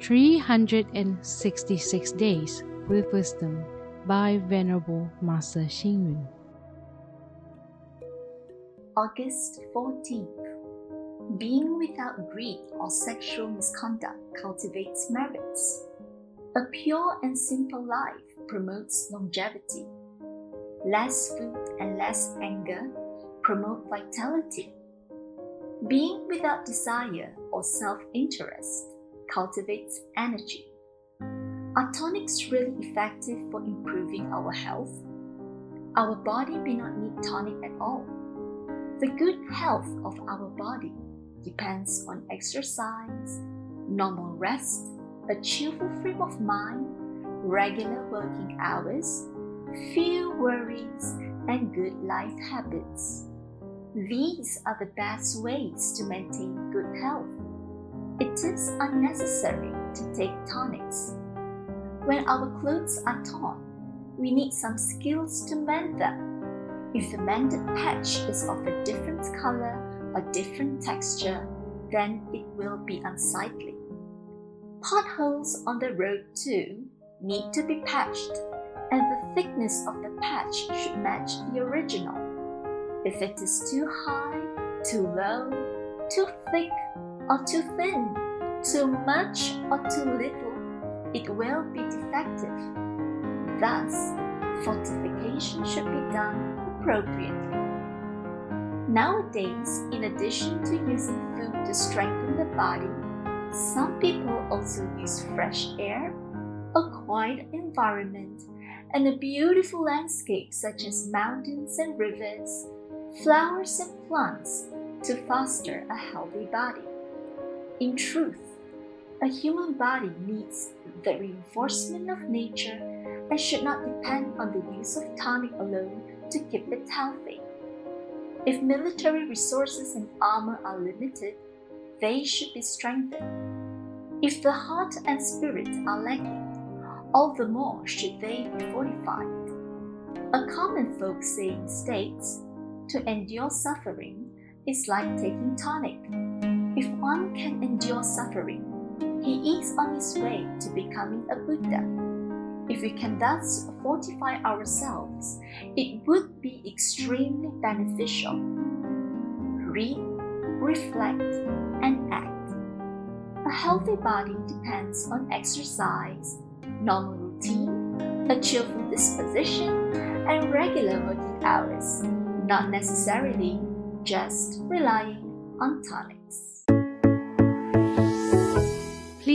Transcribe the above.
366 Days with Wisdom by Venerable Master Xing Yun. August 14th. Being without greed or sexual misconduct cultivates merits. A pure and simple life promotes longevity. Less food and less anger promote vitality. Being without desire or self interest cultivates energy. Are tonics really effective for improving our health? Our body may not need tonic at all. The good health of our body depends on exercise, normal rest, a cheerful frame of mind, regular working hours, few worries, and good life habits. These are the best ways to maintain good health. It is unnecessary to take tonics. When our clothes are torn, we need some skills to mend them. If the mended patch is of a different color or different texture, then it will be unsightly. Potholes on the road, too, need to be patched, and the thickness of the patch should match the original. If it is too high, too low, too thick, or too thin, too much or too little, it will be defective. Thus, fortification should be done appropriately. Nowadays, in addition to using food to strengthen the body, some people also use fresh air, a quiet environment, and a beautiful landscape such as mountains and rivers, flowers and plants to foster a healthy body. In truth, a human body needs the reinforcement of nature and should not depend on the use of tonic alone to keep it healthy. If military resources and armor are limited, they should be strengthened. If the heart and spirit are lacking, all the more should they be fortified. A common folk saying states, to endure suffering is like taking tonic. One can endure suffering, he is on his way to becoming a Buddha. If we can thus fortify ourselves, it would be extremely beneficial. Read, reflect, and act. A healthy body depends on exercise, normal routine, a cheerful disposition, and regular working hours, not necessarily just relying on tonics.